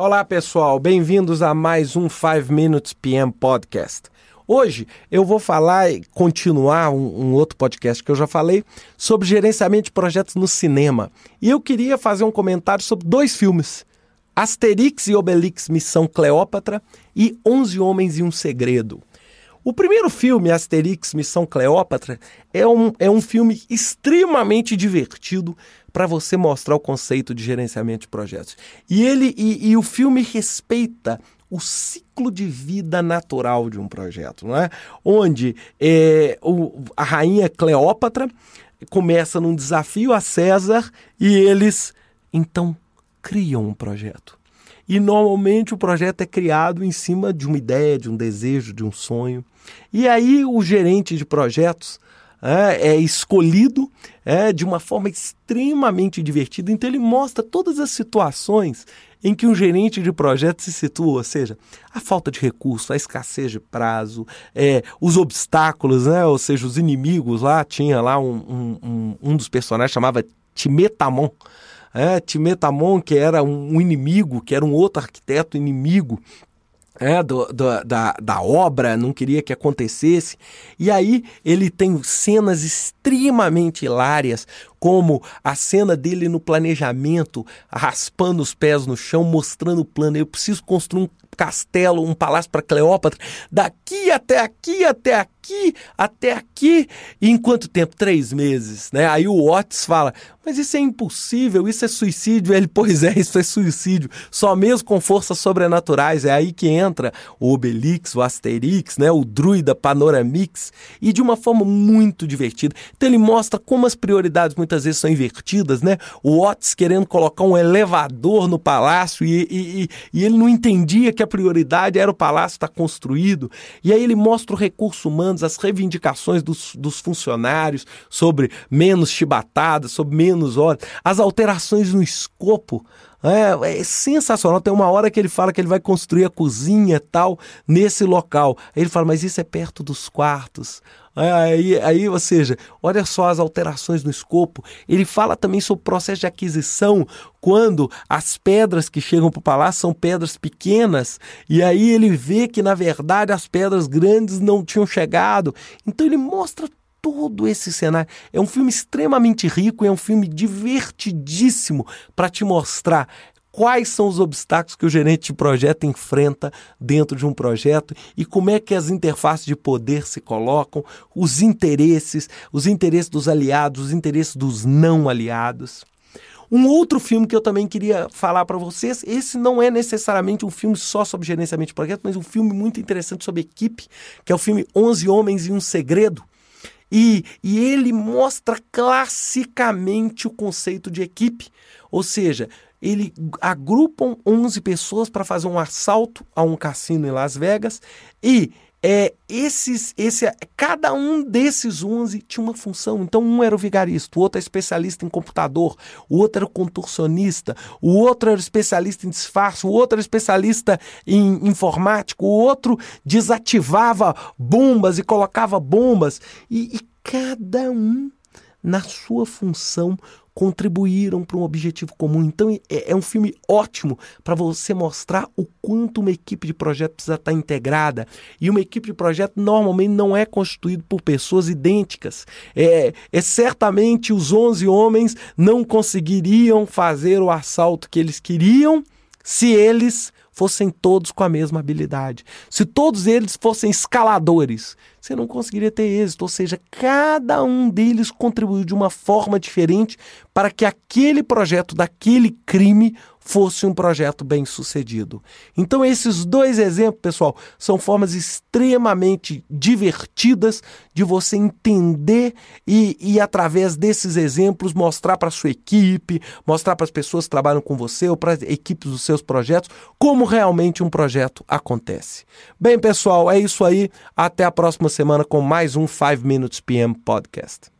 Olá, pessoal, bem-vindos a mais um 5 Minutes PM Podcast. Hoje eu vou falar e continuar um, um, outro podcast que eu já falei sobre gerenciamento de projetos no cinema. E eu queria fazer um comentário sobre dois filmes: Asterix e Obelix Missão Cleópatra e Onze Homens e um Segredo. O primeiro filme, Asterix Missão Cleópatra, é um, é um filme extremamente divertido para você mostrar o conceito de gerenciamento de projetos. E ele e, e o filme respeita o ciclo de vida natural de um projeto, não é? Onde é, o, a rainha Cleópatra começa num desafio a César e eles então criam um projeto. E normalmente o projeto é criado em cima de uma ideia, de um desejo, de um sonho. E aí o gerente de projetos é, é escolhido é, de uma forma extremamente divertida. Então ele mostra todas as situações em que um gerente de projeto se situa, ou seja, a falta de recurso, a escassez de prazo, é, os obstáculos, né? ou seja, os inimigos lá, tinha lá um, um, um, um dos personagens chamava Timetamon, é, Timetamon, que era um inimigo, que era um outro arquiteto inimigo, é, do, do, da, da obra, não queria que acontecesse. E aí ele tem cenas extremamente hilárias, como a cena dele no planejamento, raspando os pés no chão, mostrando o plano. Eu preciso construir um castelo, um palácio para Cleópatra, daqui até aqui, até aqui, até aqui. E em quanto tempo? Três meses, né? Aí o Otis fala, mas isso é impossível, isso é suicídio. Ele, pois é, isso é suicídio. Só mesmo com forças sobrenaturais. É aí que entra o Obelix, o Asterix, né? O Druida Panoramix. E de uma forma muito divertida. Então ele mostra como as prioridades muitas vezes são invertidas, né? O Otis querendo colocar um elevador no palácio e, e, e ele não entendia que a prioridade era o palácio estar construído. E aí ele mostra o recurso humano, as reivindicações dos, dos funcionários sobre menos chibatadas, sobre menos horas, as alterações no escopo. É, é, sensacional. Tem uma hora que ele fala que ele vai construir a cozinha tal nesse local. Aí ele fala, mas isso é perto dos quartos. Aí, aí, ou seja, olha só as alterações no escopo. Ele fala também sobre o processo de aquisição, quando as pedras que chegam para o palácio são pedras pequenas, e aí ele vê que, na verdade, as pedras grandes não tinham chegado. Então ele mostra todo esse cenário. É um filme extremamente rico, é um filme divertidíssimo para te mostrar quais são os obstáculos que o gerente de projeto enfrenta dentro de um projeto e como é que as interfaces de poder se colocam, os interesses, os interesses dos aliados, os interesses dos não aliados. Um outro filme que eu também queria falar para vocês, esse não é necessariamente um filme só sobre gerenciamento de projeto, mas um filme muito interessante sobre equipe, que é o filme 11 Homens e um Segredo. E, e ele mostra classicamente o conceito de equipe, ou seja, ele agrupam 11 pessoas para fazer um assalto a um cassino em Las Vegas e é, esses, esse, cada um desses 11 tinha uma função. Então, um era o vigarista, o outro era especialista em computador, o outro era o contorcionista, o outro era especialista em disfarce, o outro era especialista em informática, o outro desativava bombas e colocava bombas. e, e cada um na sua função contribuíram para um objetivo comum. Então é, é um filme ótimo para você mostrar o quanto uma equipe de projeto precisa estar integrada. E uma equipe de projeto normalmente não é constituída por pessoas idênticas. É, é certamente os 11 homens não conseguiriam fazer o assalto que eles queriam se eles fossem todos com a mesma habilidade. Se todos eles fossem escaladores, você não conseguiria ter êxito. Ou seja, cada um deles contribuiu de uma forma diferente para que aquele projeto daquele crime fosse um projeto bem sucedido. Então, esses dois exemplos, pessoal, são formas extremamente divertidas de você entender e, e através desses exemplos, mostrar para sua equipe, mostrar para as pessoas que trabalham com você ou para as equipes dos seus projetos, como realmente um projeto acontece. Bem, pessoal, é isso aí. Até a próxima semana com mais um 5 Minutes PM Podcast.